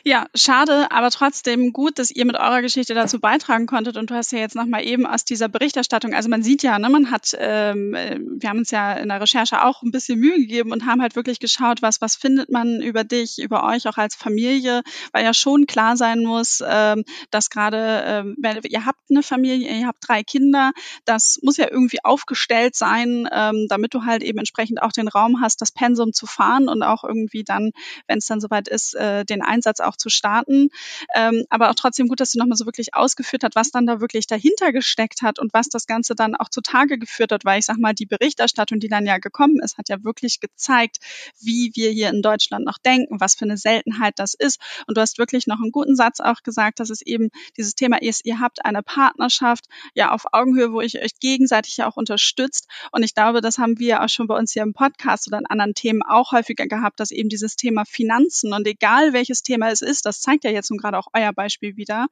Ja, schade, aber trotzdem gut, dass ihr mit eurer Geschichte dazu beitragen konntet. Und du hast ja jetzt nochmal eben aus dieser Berichterstattung, also man sieht ja, ne, man hat, ähm, äh, wir haben uns ja in der Recherche auch ein bisschen Mühe gegeben und haben halt wirklich geschaut, was, was findet man über dich, über euch auch als Familie, weil ja schon klar sein muss, ähm, dass gerade, ähm, ihr habt eine Familie, ihr habt drei Kinder, das muss ja irgendwie aufgestellt sein, ähm, damit du halt eben entsprechend auch den Raum hast, das Pensum zu fahren und auch irgendwie dann, wenn es dann soweit ist, äh, den Einsatz auch zu starten. Ähm, aber auch trotzdem gut, dass du nochmal so wirklich ausgeführt hat, was dann da wirklich dahinter gesteckt hat und was das Ganze dann auch zutage geführt hat, weil ich sag mal, die Berichterstattung, die dann ja gekommen ist, hat ja wirklich gezeigt, wie wir hier in Deutschland noch denken, was für eine Seltenheit das ist. Und du hast wirklich noch einen guten Satz auch gesagt, dass es eben dieses Thema ist, ihr habt eine Partnerschaft ja auf Augenhöhe, wo ich euch gegenseitig ja auch unterstützt. Und ich glaube, das haben wir auch schon bei uns hier im Podcast oder in anderen Themen auch häufiger gehabt, dass eben dieses Thema Finanzen und egal welches Thema es ist, das zeigt ja jetzt nun gerade auch euer Beispiel wieder,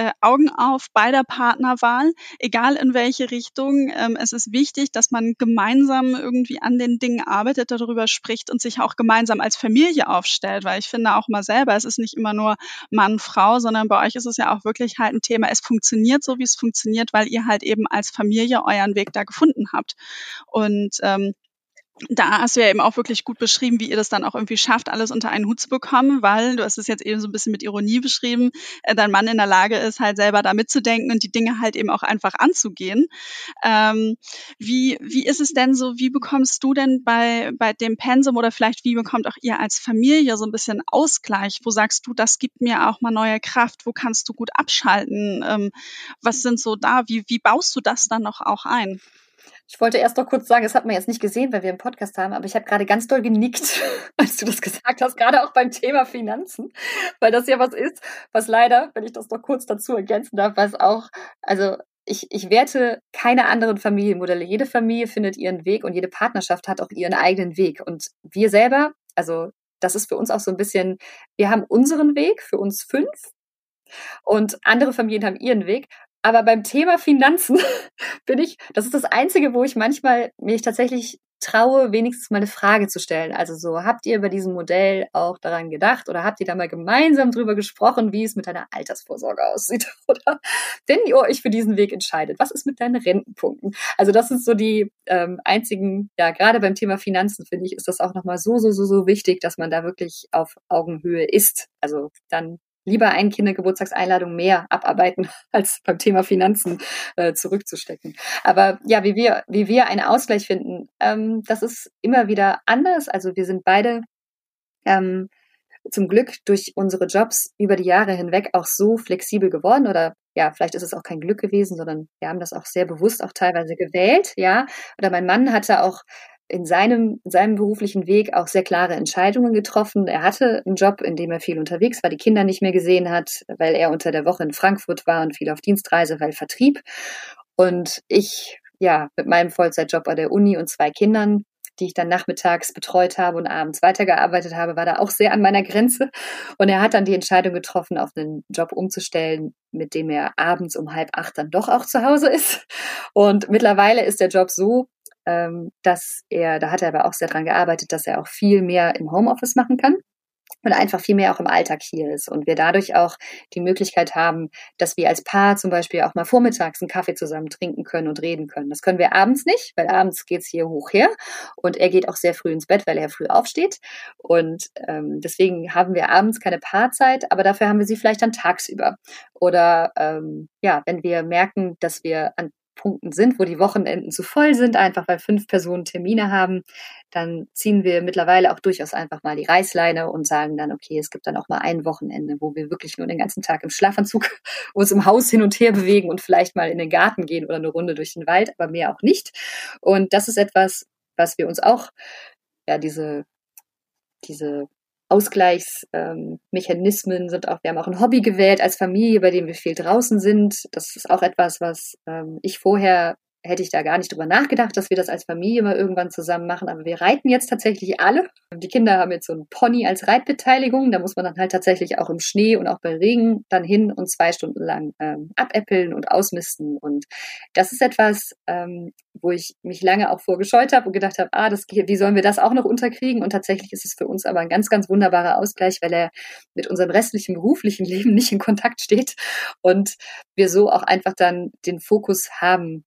äh, Augen auf bei der Partnerwahl, egal in welche Richtung. Ähm, es ist wichtig, dass man gemeinsam irgendwie an den Dingen arbeitet, darüber spricht und sich auch gemeinsam als Familie aufstellt, weil ich finde auch mal selber, es ist nicht immer nur Mann, Frau, sondern bei euch ist es ja auch wirklich halt ein Thema, es funktioniert so, wie es funktioniert, weil ihr halt eben als Familie euren Weg da gefunden habt. Und ähm, da hast du ja eben auch wirklich gut beschrieben, wie ihr das dann auch irgendwie schafft, alles unter einen Hut zu bekommen, weil du hast es jetzt eben so ein bisschen mit Ironie beschrieben, äh, dein Mann in der Lage ist, halt selber da mitzudenken und die Dinge halt eben auch einfach anzugehen. Ähm, wie, wie ist es denn so, wie bekommst du denn bei, bei dem Pensum oder vielleicht wie bekommt auch ihr als Familie so ein bisschen Ausgleich? Wo sagst du, das gibt mir auch mal neue Kraft? Wo kannst du gut abschalten? Ähm, was sind so da? Wie, wie baust du das dann noch auch ein? Ich wollte erst noch kurz sagen, das hat man jetzt nicht gesehen, weil wir einen Podcast haben, aber ich habe gerade ganz doll genickt, als du das gesagt hast, gerade auch beim Thema Finanzen, weil das ja was ist, was leider, wenn ich das noch kurz dazu ergänzen darf, was auch, also ich, ich werte keine anderen Familienmodelle. Jede Familie findet ihren Weg und jede Partnerschaft hat auch ihren eigenen Weg. Und wir selber, also das ist für uns auch so ein bisschen, wir haben unseren Weg, für uns fünf, und andere Familien haben ihren Weg. Aber beim Thema Finanzen bin ich, das ist das Einzige, wo ich manchmal mich tatsächlich traue, wenigstens mal eine Frage zu stellen. Also so, habt ihr bei diesem Modell auch daran gedacht oder habt ihr da mal gemeinsam drüber gesprochen, wie es mit deiner Altersvorsorge aussieht? Oder wenn ihr euch für diesen Weg entscheidet, was ist mit deinen Rentenpunkten? Also das sind so die ähm, einzigen, ja, gerade beim Thema Finanzen, finde ich, ist das auch nochmal so, so, so, so wichtig, dass man da wirklich auf Augenhöhe ist. Also dann lieber ein Kindergeburtstagseinladung mehr abarbeiten, als beim Thema Finanzen äh, zurückzustecken. Aber ja, wie wir, wie wir einen Ausgleich finden, ähm, das ist immer wieder anders. Also wir sind beide ähm, zum Glück durch unsere Jobs über die Jahre hinweg auch so flexibel geworden oder ja, vielleicht ist es auch kein Glück gewesen, sondern wir haben das auch sehr bewusst auch teilweise gewählt, ja. Oder mein Mann hatte auch in seinem, in seinem beruflichen Weg auch sehr klare Entscheidungen getroffen. Er hatte einen Job, in dem er viel unterwegs war, die Kinder nicht mehr gesehen hat, weil er unter der Woche in Frankfurt war und viel auf Dienstreise, weil Vertrieb. Und ich, ja, mit meinem Vollzeitjob an der Uni und zwei Kindern, die ich dann nachmittags betreut habe und abends weitergearbeitet habe, war da auch sehr an meiner Grenze. Und er hat dann die Entscheidung getroffen, auf einen Job umzustellen, mit dem er abends um halb acht dann doch auch zu Hause ist. Und mittlerweile ist der Job so ähm, dass er, da hat er aber auch sehr dran gearbeitet, dass er auch viel mehr im Homeoffice machen kann und einfach viel mehr auch im Alltag hier ist und wir dadurch auch die Möglichkeit haben, dass wir als Paar zum Beispiel auch mal vormittags einen Kaffee zusammen trinken können und reden können. Das können wir abends nicht, weil abends geht's hier hoch her und er geht auch sehr früh ins Bett, weil er früh aufsteht und ähm, deswegen haben wir abends keine Paarzeit, aber dafür haben wir sie vielleicht dann tagsüber oder ähm, ja, wenn wir merken, dass wir an Punkten sind, wo die Wochenenden zu voll sind, einfach weil fünf Personen Termine haben, dann ziehen wir mittlerweile auch durchaus einfach mal die Reißleine und sagen dann, okay, es gibt dann auch mal ein Wochenende, wo wir wirklich nur den ganzen Tag im Schlafanzug uns im Haus hin und her bewegen und vielleicht mal in den Garten gehen oder eine Runde durch den Wald, aber mehr auch nicht. Und das ist etwas, was wir uns auch, ja, diese, diese Ausgleichsmechanismen ähm, sind auch, wir haben auch ein Hobby gewählt als Familie, bei dem wir viel draußen sind. Das ist auch etwas, was ähm, ich vorher hätte ich da gar nicht drüber nachgedacht, dass wir das als Familie mal irgendwann zusammen machen. Aber wir reiten jetzt tatsächlich alle. Die Kinder haben jetzt so einen Pony als Reitbeteiligung. Da muss man dann halt tatsächlich auch im Schnee und auch bei Regen dann hin und zwei Stunden lang ähm, abäppeln und ausmisten. Und das ist etwas, ähm, wo ich mich lange auch vorgescheut habe und gedacht habe, ah, das, wie sollen wir das auch noch unterkriegen? Und tatsächlich ist es für uns aber ein ganz, ganz wunderbarer Ausgleich, weil er mit unserem restlichen beruflichen Leben nicht in Kontakt steht und wir so auch einfach dann den Fokus haben,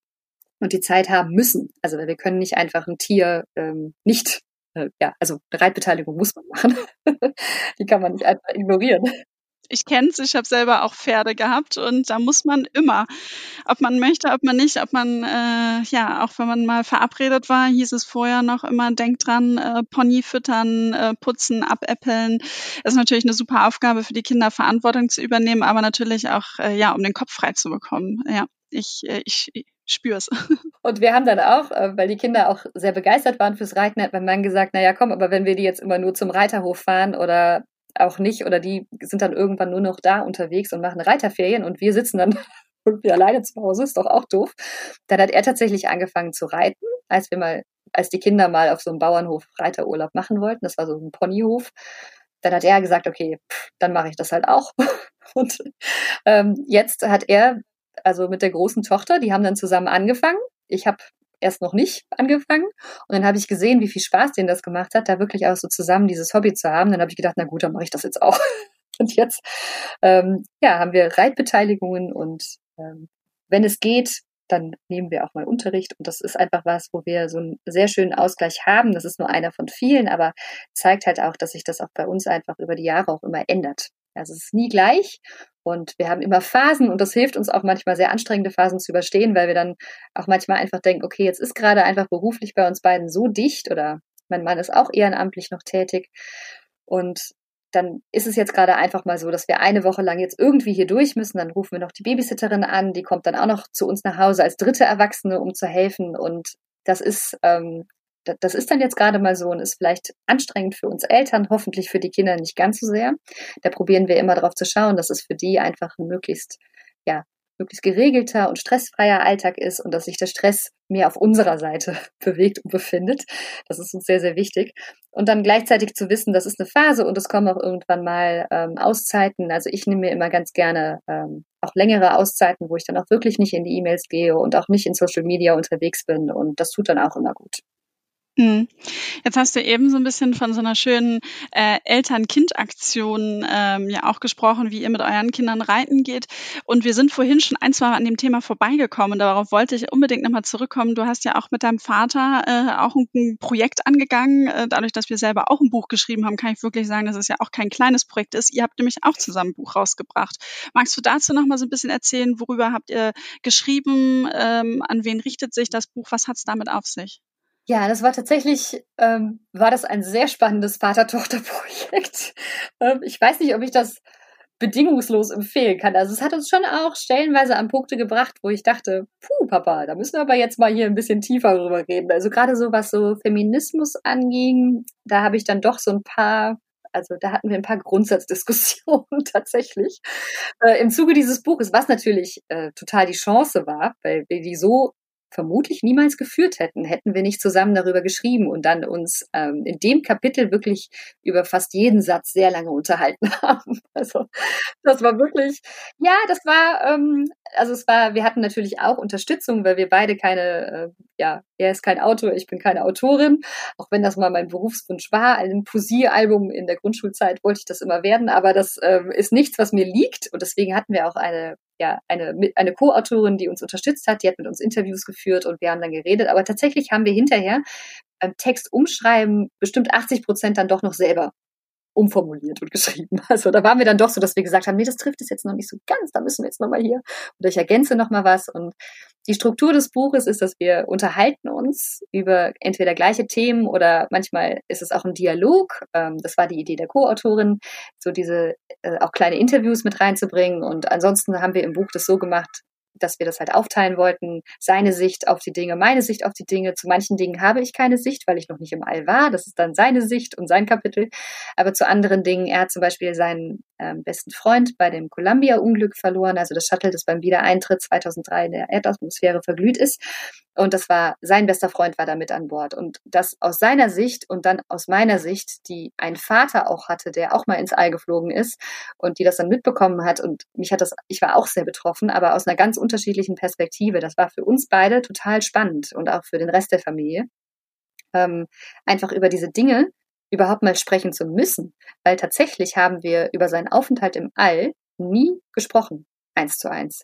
und die Zeit haben müssen. Also wir können nicht einfach ein Tier ähm, nicht, äh, ja, also eine Reitbeteiligung muss man machen. die kann man nicht einfach ignorieren. Ich kenne es, ich habe selber auch Pferde gehabt und da muss man immer, ob man möchte, ob man nicht, ob man, äh, ja, auch wenn man mal verabredet war, hieß es vorher noch immer, denkt dran, äh, Pony füttern, äh, putzen, abäppeln. Das ist natürlich eine super Aufgabe für die Kinder, Verantwortung zu übernehmen, aber natürlich auch, äh, ja, um den Kopf frei zu bekommen. Ja, ich, äh, ich, spür's. Und wir haben dann auch, äh, weil die Kinder auch sehr begeistert waren fürs Reiten, hat mein Mann gesagt, naja, komm, aber wenn wir die jetzt immer nur zum Reiterhof fahren oder auch nicht, oder die sind dann irgendwann nur noch da unterwegs und machen Reiterferien und wir sitzen dann irgendwie alleine zu Hause, ist doch auch doof. Dann hat er tatsächlich angefangen zu reiten, als wir mal, als die Kinder mal auf so einem Bauernhof Reiterurlaub machen wollten. Das war so ein Ponyhof. Dann hat er gesagt, okay, pff, dann mache ich das halt auch. Und ähm, jetzt hat er also mit der großen Tochter, die haben dann zusammen angefangen. Ich habe erst noch nicht angefangen und dann habe ich gesehen, wie viel Spaß denen das gemacht hat, da wirklich auch so zusammen dieses Hobby zu haben. Dann habe ich gedacht, na gut, dann mache ich das jetzt auch. Und jetzt ähm, ja, haben wir Reitbeteiligungen und ähm, wenn es geht, dann nehmen wir auch mal Unterricht. Und das ist einfach was, wo wir so einen sehr schönen Ausgleich haben. Das ist nur einer von vielen, aber zeigt halt auch, dass sich das auch bei uns einfach über die Jahre auch immer ändert. Also es ist nie gleich und wir haben immer Phasen und das hilft uns auch manchmal sehr anstrengende Phasen zu überstehen, weil wir dann auch manchmal einfach denken, okay, jetzt ist gerade einfach beruflich bei uns beiden so dicht oder mein Mann ist auch ehrenamtlich noch tätig und dann ist es jetzt gerade einfach mal so, dass wir eine Woche lang jetzt irgendwie hier durch müssen. Dann rufen wir noch die Babysitterin an, die kommt dann auch noch zu uns nach Hause als dritte Erwachsene, um zu helfen. Und das ist, ähm, das ist dann jetzt gerade mal so und ist vielleicht anstrengend für uns Eltern, hoffentlich für die Kinder nicht ganz so sehr. Da probieren wir immer darauf zu schauen, dass es für die einfach ein möglichst ja, möglichst geregelter und stressfreier Alltag ist und dass sich der Stress mehr auf unserer Seite bewegt und befindet. Das ist uns sehr, sehr wichtig. Und dann gleichzeitig zu wissen, das ist eine Phase und es kommen auch irgendwann mal ähm, Auszeiten. Also ich nehme mir immer ganz gerne ähm, auch längere Auszeiten, wo ich dann auch wirklich nicht in die E-Mails gehe und auch nicht in Social Media unterwegs bin. Und das tut dann auch immer gut. Mhm. Jetzt hast du eben so ein bisschen von so einer schönen äh, Eltern-Kind-Aktion ähm, ja auch gesprochen, wie ihr mit euren Kindern reiten geht. Und wir sind vorhin schon ein, zwei Mal an dem Thema vorbeigekommen. Darauf wollte ich unbedingt nochmal zurückkommen. Du hast ja auch mit deinem Vater äh, auch ein, ein Projekt angegangen. Äh, dadurch, dass wir selber auch ein Buch geschrieben haben, kann ich wirklich sagen, dass es ja auch kein kleines Projekt ist. Ihr habt nämlich auch zusammen ein Buch rausgebracht. Magst du dazu nochmal so ein bisschen erzählen, worüber habt ihr geschrieben? Ähm, an wen richtet sich das Buch? Was hat es damit auf sich? Ja, das war tatsächlich, ähm, war das ein sehr spannendes Vater-Tochter-Projekt. Ähm, ich weiß nicht, ob ich das bedingungslos empfehlen kann. Also es hat uns schon auch stellenweise an Punkte gebracht, wo ich dachte, puh, Papa, da müssen wir aber jetzt mal hier ein bisschen tiefer drüber reden. Also gerade so, was so Feminismus anging, da habe ich dann doch so ein paar also da hatten wir ein paar Grundsatzdiskussionen tatsächlich äh, im Zuge dieses Buches, was natürlich äh, total die Chance war, weil wir die so vermutlich niemals geführt hätten, hätten wir nicht zusammen darüber geschrieben und dann uns ähm, in dem Kapitel wirklich über fast jeden Satz sehr lange unterhalten haben. Also das war wirklich, ja, das war, ähm, also es war, wir hatten natürlich auch Unterstützung, weil wir beide keine, äh, ja, er ist kein Autor, ich bin keine Autorin, auch wenn das mal mein Berufswunsch war. Ein Poesiealbum in der Grundschulzeit wollte ich das immer werden, aber das ähm, ist nichts, was mir liegt und deswegen hatten wir auch eine ja, eine, eine Co-Autorin, die uns unterstützt hat, die hat mit uns Interviews geführt und wir haben dann geredet. Aber tatsächlich haben wir hinterher beim Text umschreiben bestimmt 80 Prozent dann doch noch selber umformuliert und geschrieben. Also da waren wir dann doch so, dass wir gesagt haben, nee, das trifft es jetzt noch nicht so ganz, da müssen wir jetzt nochmal hier oder ich ergänze nochmal was. Und die Struktur des Buches ist, dass wir unterhalten uns über entweder gleiche Themen oder manchmal ist es auch ein Dialog. Ähm, das war die Idee der Co-Autorin, so diese äh, auch kleine Interviews mit reinzubringen. Und ansonsten haben wir im Buch das so gemacht, dass wir das halt aufteilen wollten. Seine Sicht auf die Dinge, meine Sicht auf die Dinge. Zu manchen Dingen habe ich keine Sicht, weil ich noch nicht im All war. Das ist dann seine Sicht und sein Kapitel. Aber zu anderen Dingen, er hat zum Beispiel seinen ähm, besten Freund bei dem Columbia-Unglück verloren, also das Shuttle, das beim Wiedereintritt 2003 in der Erdatmosphäre verglüht ist. Und das war, sein bester Freund war da mit an Bord. Und das aus seiner Sicht und dann aus meiner Sicht, die einen Vater auch hatte, der auch mal ins All geflogen ist und die das dann mitbekommen hat. Und mich hat das, ich war auch sehr betroffen, aber aus einer ganz unterschiedlichen Perspektive. Das war für uns beide total spannend und auch für den Rest der Familie. Ähm, einfach über diese Dinge überhaupt mal sprechen zu müssen. Weil tatsächlich haben wir über seinen Aufenthalt im All nie gesprochen. Eins zu eins.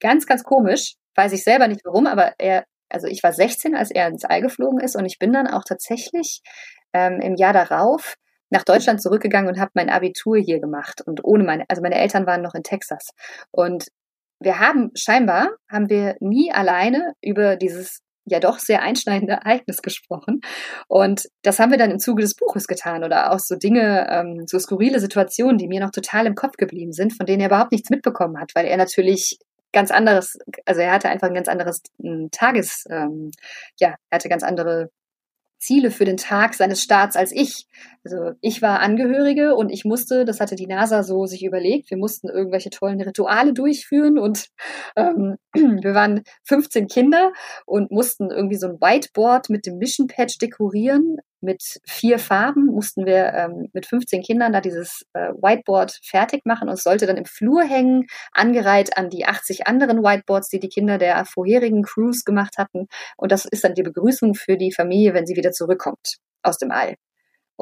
Ganz, ganz komisch. Weiß ich selber nicht warum, aber er also ich war 16, als er ins All geflogen ist und ich bin dann auch tatsächlich ähm, im Jahr darauf nach Deutschland zurückgegangen und habe mein Abitur hier gemacht und ohne meine, also meine Eltern waren noch in Texas und wir haben scheinbar haben wir nie alleine über dieses ja doch sehr einschneidende Ereignis gesprochen. Und das haben wir dann im Zuge des Buches getan oder auch so Dinge, ähm, so skurrile Situationen, die mir noch total im Kopf geblieben sind, von denen er überhaupt nichts mitbekommen hat, weil er natürlich ganz anderes, also er hatte einfach ein ganz anderes hm, Tages, ähm, ja, er hatte ganz andere Ziele für den Tag seines Staats als ich. Also ich war Angehörige und ich musste, das hatte die NASA so sich überlegt, wir mussten irgendwelche tollen Rituale durchführen und ähm, wir waren 15 Kinder und mussten irgendwie so ein Whiteboard mit dem Mission Patch dekorieren mit vier Farben mussten wir ähm, mit 15 Kindern da dieses äh, Whiteboard fertig machen und sollte dann im Flur hängen, angereiht an die 80 anderen Whiteboards, die die Kinder der vorherigen Crews gemacht hatten. Und das ist dann die Begrüßung für die Familie, wenn sie wieder zurückkommt aus dem All.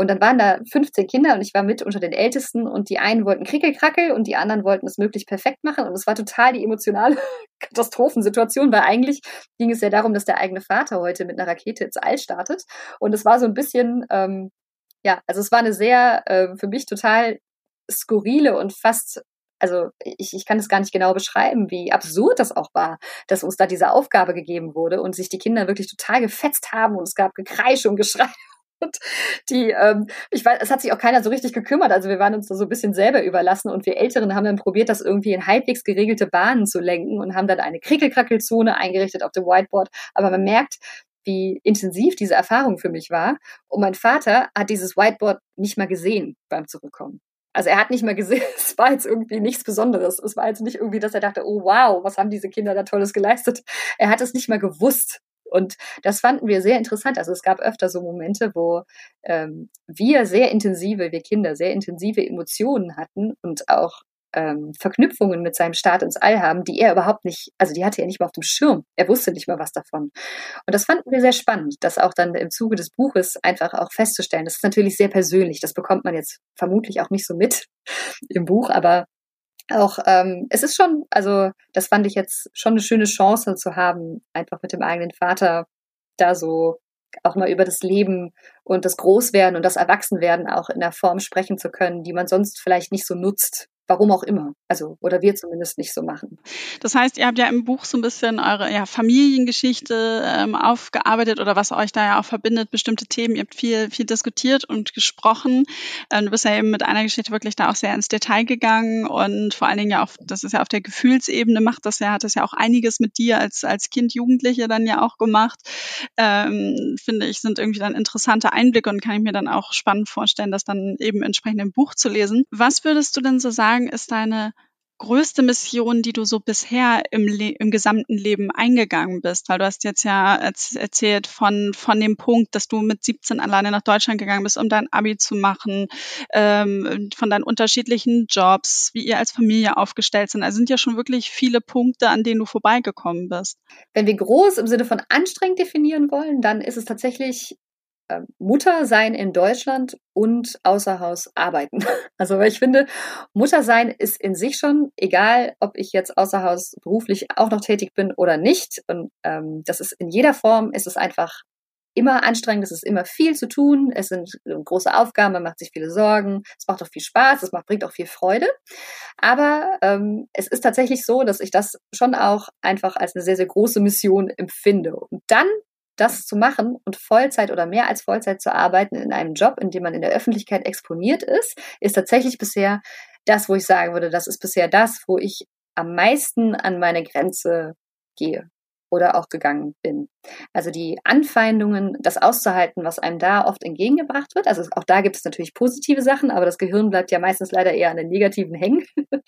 Und dann waren da 15 Kinder und ich war mit unter den Ältesten und die einen wollten Krickelkrackel und die anderen wollten es möglichst perfekt machen. Und es war total die emotionale Katastrophensituation, weil eigentlich ging es ja darum, dass der eigene Vater heute mit einer Rakete ins All startet. Und es war so ein bisschen, ähm, ja, also es war eine sehr, äh, für mich total skurrile und fast also ich, ich kann es gar nicht genau beschreiben, wie absurd das auch war, dass uns da diese Aufgabe gegeben wurde und sich die Kinder wirklich total gefetzt haben und es gab Gekreisch und Geschrei. Und die, ähm, ich weiß, es hat sich auch keiner so richtig gekümmert. Also wir waren uns da so ein bisschen selber überlassen und wir Älteren haben dann probiert, das irgendwie in halbwegs geregelte Bahnen zu lenken und haben dann eine Krickelkrackelzone eingerichtet auf dem Whiteboard. Aber man merkt, wie intensiv diese Erfahrung für mich war. Und mein Vater hat dieses Whiteboard nicht mal gesehen beim Zurückkommen. Also er hat nicht mal gesehen, es war jetzt irgendwie nichts Besonderes. Es war jetzt nicht irgendwie, dass er dachte, oh wow, was haben diese Kinder da Tolles geleistet. Er hat es nicht mal gewusst. Und das fanden wir sehr interessant. Also es gab öfter so Momente, wo ähm, wir sehr intensive, wir Kinder sehr intensive Emotionen hatten und auch ähm, Verknüpfungen mit seinem Start ins All haben, die er überhaupt nicht, also die hatte er nicht mal auf dem Schirm. Er wusste nicht mal was davon. Und das fanden wir sehr spannend, das auch dann im Zuge des Buches einfach auch festzustellen. Das ist natürlich sehr persönlich. Das bekommt man jetzt vermutlich auch nicht so mit im Buch, aber auch, ähm, es ist schon, also das fand ich jetzt schon eine schöne Chance zu haben, einfach mit dem eigenen Vater da so auch mal über das Leben und das Großwerden und das Erwachsenwerden auch in der Form sprechen zu können, die man sonst vielleicht nicht so nutzt Warum auch immer. Also, oder wir zumindest nicht so machen. Das heißt, ihr habt ja im Buch so ein bisschen eure ja, Familiengeschichte ähm, aufgearbeitet oder was euch da ja auch verbindet, bestimmte Themen. Ihr habt viel, viel diskutiert und gesprochen. Ähm, du bist ja eben mit einer Geschichte wirklich da auch sehr ins Detail gegangen und vor allen Dingen ja auch, das ist ja auf der Gefühlsebene macht das ja, hat das ja auch einiges mit dir als, als Kind, Jugendliche dann ja auch gemacht. Ähm, finde ich, sind irgendwie dann interessante Einblicke und kann ich mir dann auch spannend vorstellen, das dann eben entsprechend im Buch zu lesen. Was würdest du denn so sagen, sagen, ist deine größte Mission, die du so bisher im, Le im gesamten Leben eingegangen bist? Weil du hast jetzt ja erzählt von, von dem Punkt, dass du mit 17 alleine nach Deutschland gegangen bist, um dein Abi zu machen, ähm, von deinen unterschiedlichen Jobs, wie ihr als Familie aufgestellt sind. Also sind ja schon wirklich viele Punkte, an denen du vorbeigekommen bist. Wenn wir groß im Sinne von anstrengend definieren wollen, dann ist es tatsächlich Mutter sein in Deutschland und außer Haus arbeiten. Also weil ich finde, Mutter sein ist in sich schon, egal ob ich jetzt außer Haus beruflich auch noch tätig bin oder nicht. Und ähm, das ist in jeder Form, ist es einfach immer anstrengend, es ist immer viel zu tun, es sind große Aufgaben, man macht sich viele Sorgen, es macht auch viel Spaß, es macht, bringt auch viel Freude. Aber ähm, es ist tatsächlich so, dass ich das schon auch einfach als eine sehr, sehr große Mission empfinde. Und dann das zu machen und Vollzeit oder mehr als Vollzeit zu arbeiten in einem Job, in dem man in der Öffentlichkeit exponiert ist, ist tatsächlich bisher das, wo ich sagen würde, das ist bisher das, wo ich am meisten an meine Grenze gehe oder auch gegangen bin. Also die Anfeindungen, das auszuhalten, was einem da oft entgegengebracht wird. Also auch da gibt es natürlich positive Sachen, aber das Gehirn bleibt ja meistens leider eher an den negativen hängen.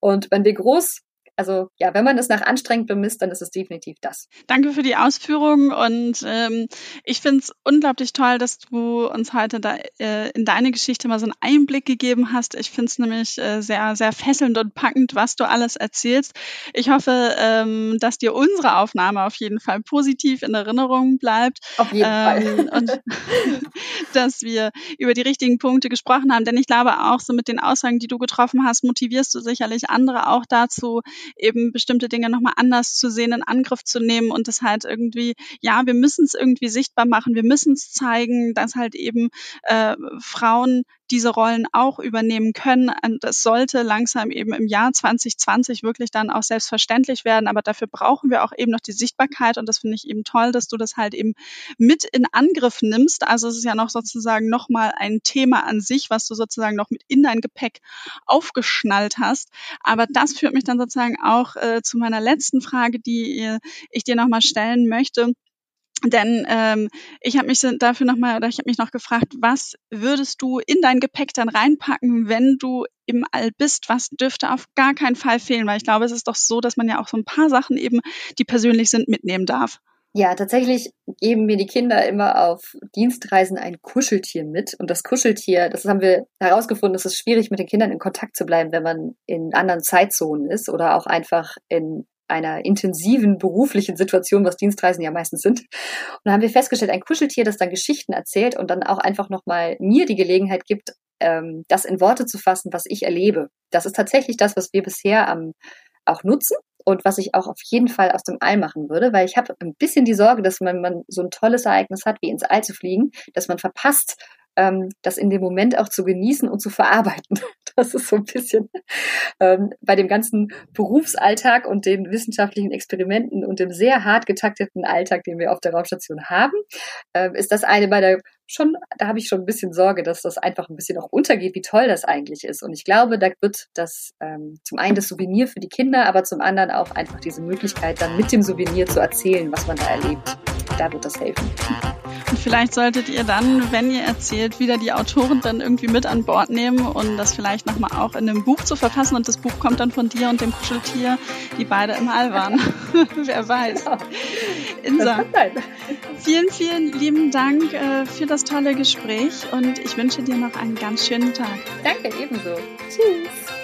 Und wenn wir groß also ja, wenn man es nach anstrengend bemisst, dann ist es definitiv das. Danke für die Ausführungen und ähm, ich finde es unglaublich toll, dass du uns heute da äh, in deine Geschichte mal so einen Einblick gegeben hast. Ich finde es nämlich äh, sehr, sehr fesselnd und packend, was du alles erzählst. Ich hoffe, ähm, dass dir unsere Aufnahme auf jeden Fall positiv in Erinnerung bleibt. Auf jeden ähm, Fall. und dass wir über die richtigen Punkte gesprochen haben. Denn ich glaube auch, so mit den Aussagen, die du getroffen hast, motivierst du sicherlich andere auch dazu, eben bestimmte Dinge nochmal anders zu sehen, in Angriff zu nehmen und das halt irgendwie, ja, wir müssen es irgendwie sichtbar machen, wir müssen es zeigen, dass halt eben äh, Frauen diese Rollen auch übernehmen können. Und das sollte langsam eben im Jahr 2020 wirklich dann auch selbstverständlich werden. Aber dafür brauchen wir auch eben noch die Sichtbarkeit. Und das finde ich eben toll, dass du das halt eben mit in Angriff nimmst. Also es ist ja noch sozusagen nochmal ein Thema an sich, was du sozusagen noch mit in dein Gepäck aufgeschnallt hast. Aber das führt mich dann sozusagen auch äh, zu meiner letzten Frage, die äh, ich dir nochmal stellen möchte. Denn ähm, ich habe mich dafür nochmal, oder ich habe mich noch gefragt, was würdest du in dein Gepäck dann reinpacken, wenn du im All bist? Was dürfte auf gar keinen Fall fehlen? Weil ich glaube, es ist doch so, dass man ja auch so ein paar Sachen eben, die persönlich sind, mitnehmen darf. Ja, tatsächlich geben mir die Kinder immer auf Dienstreisen ein Kuscheltier mit. Und das Kuscheltier, das haben wir herausgefunden, es ist schwierig, mit den Kindern in Kontakt zu bleiben, wenn man in anderen Zeitzonen ist oder auch einfach in einer intensiven beruflichen Situation, was Dienstreisen ja meistens sind. Und da haben wir festgestellt, ein Kuscheltier, das dann Geschichten erzählt und dann auch einfach nochmal mir die Gelegenheit gibt, ähm, das in Worte zu fassen, was ich erlebe. Das ist tatsächlich das, was wir bisher am auch nutzen und was ich auch auf jeden Fall aus dem All machen würde, weil ich habe ein bisschen die Sorge, dass man, man so ein tolles Ereignis hat, wie ins All zu fliegen, dass man verpasst, ähm, das in dem Moment auch zu genießen und zu verarbeiten. Das ist so ein bisschen ähm, bei dem ganzen Berufsalltag und den wissenschaftlichen Experimenten und dem sehr hart getakteten Alltag, den wir auf der Raumstation haben, äh, ist das eine bei der schon, da habe ich schon ein bisschen Sorge, dass das einfach ein bisschen auch untergeht, wie toll das eigentlich ist. Und ich glaube, da wird das ähm, zum einen das Souvenir für die Kinder, aber zum anderen auch einfach diese Möglichkeit, dann mit dem Souvenir zu erzählen, was man da erlebt. Da wird das helfen. Und vielleicht solltet ihr dann, wenn ihr erzählt, wieder die Autoren dann irgendwie mit an Bord nehmen und das vielleicht nochmal auch in einem Buch zu verfassen. Und das Buch kommt dann von dir und dem Kuscheltier, die beide im All waren. Wer weiß. Insa, vielen, vielen lieben Dank äh, für das tolle Gespräch und ich wünsche dir noch einen ganz schönen Tag. Danke, ebenso. Tschüss.